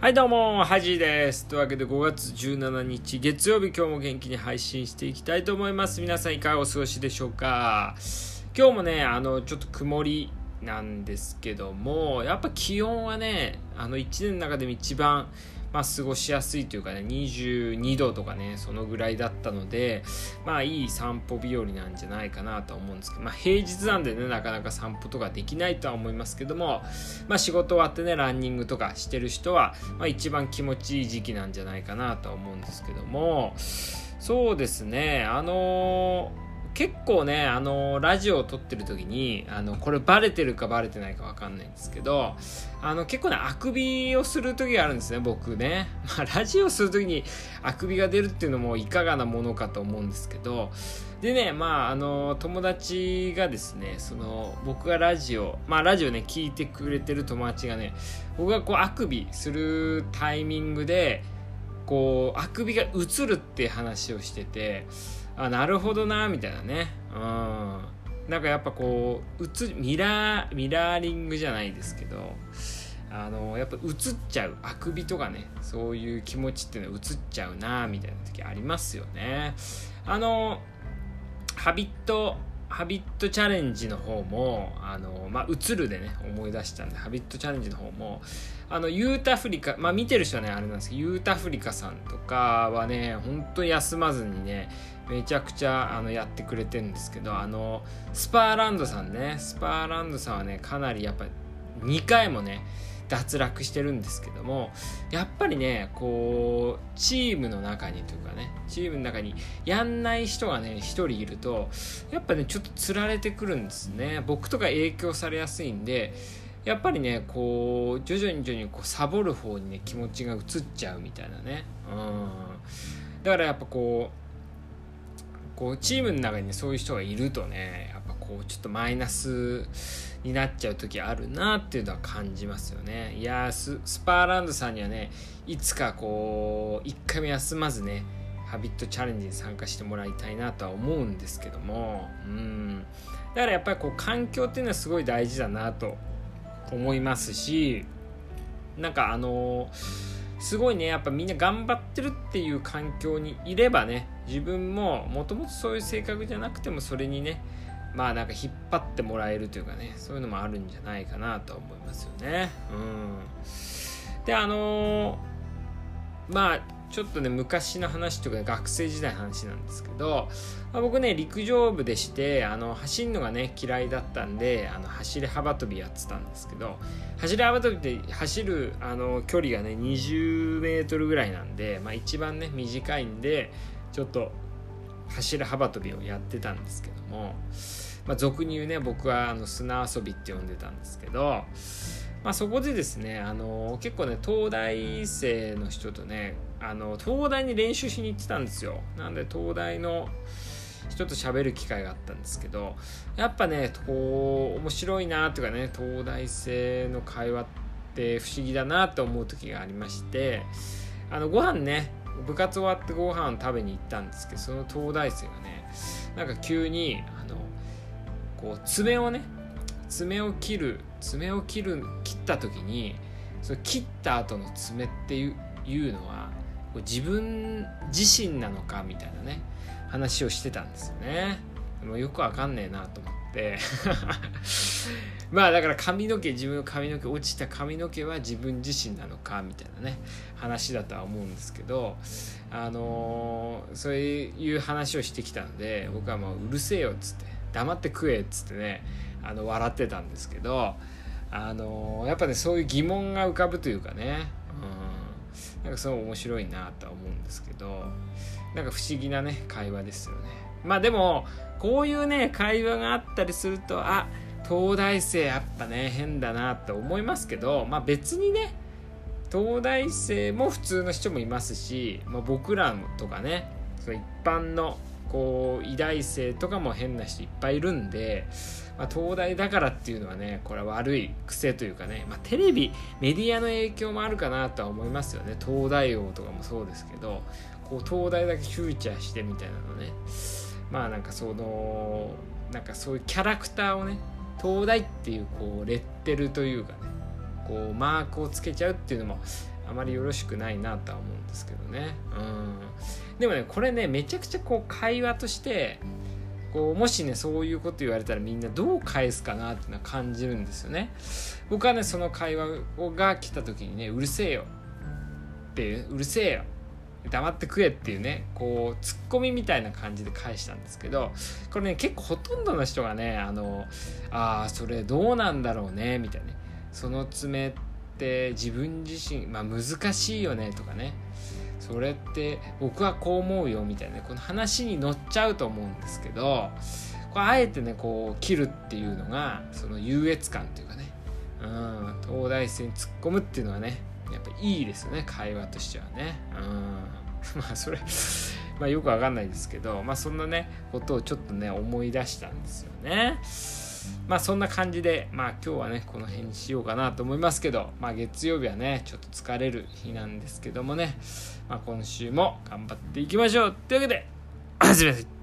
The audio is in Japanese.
はいどうもハジです。というわけで5月17日月曜日今日も元気に配信していきたいと思います。皆さんいかがお過ごしでしょうか？今日もねあのちょっと曇りなんですけどもやっぱ気温はねあの1年の中でも一番まあ、過ごしやすいというかね22度とかねそのぐらいだったのでまあいい散歩日和なんじゃないかなと思うんですけど、まあ、平日なんでねなかなか散歩とかできないとは思いますけども、まあ、仕事終わってねランニングとかしてる人は、まあ、一番気持ちいい時期なんじゃないかなとは思うんですけどもそうですねあのー結構ねあのラジオを撮ってる時にあのこれバレてるかバレてないか分かんないんですけどあの結構ねあくびをする時があるんですね僕ね、まあ、ラジオする時にあくびが出るっていうのもいかがなものかと思うんですけど。でねまああの友達がですねその僕がラジオまあラジオね聞いてくれてる友達がね僕がこうあくびするタイミングでこうあくびが映るって話をしててあなるほどなみたいなね。うん。なんかやっぱこう映ミラーミラーリングじゃないですけどあのやっぱ映っちゃうあくびとかねそういう気持ちっていうのは映っちゃうなみたいな時ありますよね。あのハビットハビットチャレンジの方も、あの、まあ、映るでね、思い出したんで、ハビットチャレンジの方も、あの、ユータフリカ、まあ、見てる人はね、あれなんですけど、ユータフリカさんとかはね、本当に休まずにね、めちゃくちゃあのやってくれてるんですけどあのスパーランドさんねスパーランドさんはねかなりやっぱ2回もね脱落してるんですけどもやっぱりねこうチームの中にというかねチームの中にやんない人がね1人いるとやっぱねちょっとつられてくるんですね。僕とか影響されやすいんでやっぱりねこう徐々に徐々にこうサボる方にね気持ちが移っちゃうみたいなね。うん。だからやっぱこうこうチームの中にそういう人がいるとねやっぱこうちょっとマイナスになっちゃう時あるなっていうのは感じますよね。いやスパーランドさんにはねいつかこう一回も休まずねハビットチャレンジに参加してもらいたいなとは思うんですけどもうん。だからやっぱりこう環境っていうのはすごい大事だなと思いますしなんかあのーすごいねやっぱみんな頑張ってるっていう環境にいればね自分ももともとそういう性格じゃなくてもそれにねまあなんか引っ張ってもらえるというかねそういうのもあるんじゃないかなと思いますよね。うん、であのー、まあちょっとね昔の話とか学生時代の話なんですけど、まあ、僕ね陸上部でしてあの走るのがね嫌いだったんであの走り幅跳びやってたんですけど走り幅跳びって走るあの距離がね20メートルぐらいなんで、まあ、一番ね短いんでちょっと走る幅跳びをやってたんですけども、まあ、俗に言うね僕はあの砂遊びって呼んでたんですけどまあ、そこでですねあの結構ね東大生の人とねあの東大に練習しに行ってたんですよ。なんで東大の人と喋る機会があったんですけどやっぱねこう面白いなとかね東大生の会話って不思議だなと思う時がありましてあのご飯ね部活終わってご飯食べに行ったんですけどその東大生がねなんか急にあのこう爪をね爪を切る爪を切る切った時にその切った後の爪っていういうのは自分自身なのかみたいなね話をしてたんですよね。もよくわかんねえなと思って。まあだから髪の毛自分の髪の毛落ちた髪の毛は自分自身なのかみたいなね話だとは思うんですけどあのー、そういう話をしてきたので僕はもううるせえよっつって黙って食えっつってねあの笑ってたんですけどあのやっぱねそういう疑問が浮かぶというかね、うん、なんかすごい面白いなとは思うんですけどなんか不思議なね会話ですよね。まあでもこういうね会話があったりするとあ東大生やっぱね変だなって思いますけどまあ別にね東大生も普通の人もいますし、まあ、僕らとかねその一般のこう偉大生とかも変な人いっぱいいるんでまあ、東大だからっていうのはねこれは悪い癖というかね、まあ、テレビメディアの影響もあるかなとは思いますよね。東大王とかもそうですけどこう東大だけフューチャーしてみたいなのね。まあなんかそのなんかそういうキャラクターをね東大っていうこうレッテルというかねこうマークをつけちゃうっていうのもあまりよろしくないなとは思うんですけどね。うん。でもねこれねめちゃくちゃこう会話としてこうもしねそういうこと言われたらみんなどう返すかなっていうのは感じるんですよね。僕はねその会話が来た時にねうるせえよ。っていううるせえよ。黙って食えっていうねこうツッコミみたいな感じで返したんですけどこれね結構ほとんどの人がねあのああそれどうなんだろうねみたいなね。その爪ってって自分自身まあ難しいよねとかね。それって僕はこう思うよみたいな、この話に乗っちゃうと思うんですけどこれあえてねこう切るっていうのがその優越感っていうかね。うん。東大生に突っ込むっていうのはねやっぱいいですよね。会話としてはね。うん。まあそれまあよくわかんないですけどまあそんなねことをちょっとね思い出したんですよね。まあそんな感じでまあ今日はねこの辺にしようかなと思いますけどまあ月曜日はねちょっと疲れる日なんですけどもね。まあ今週も頑張っていきましょう。というわけで始めます。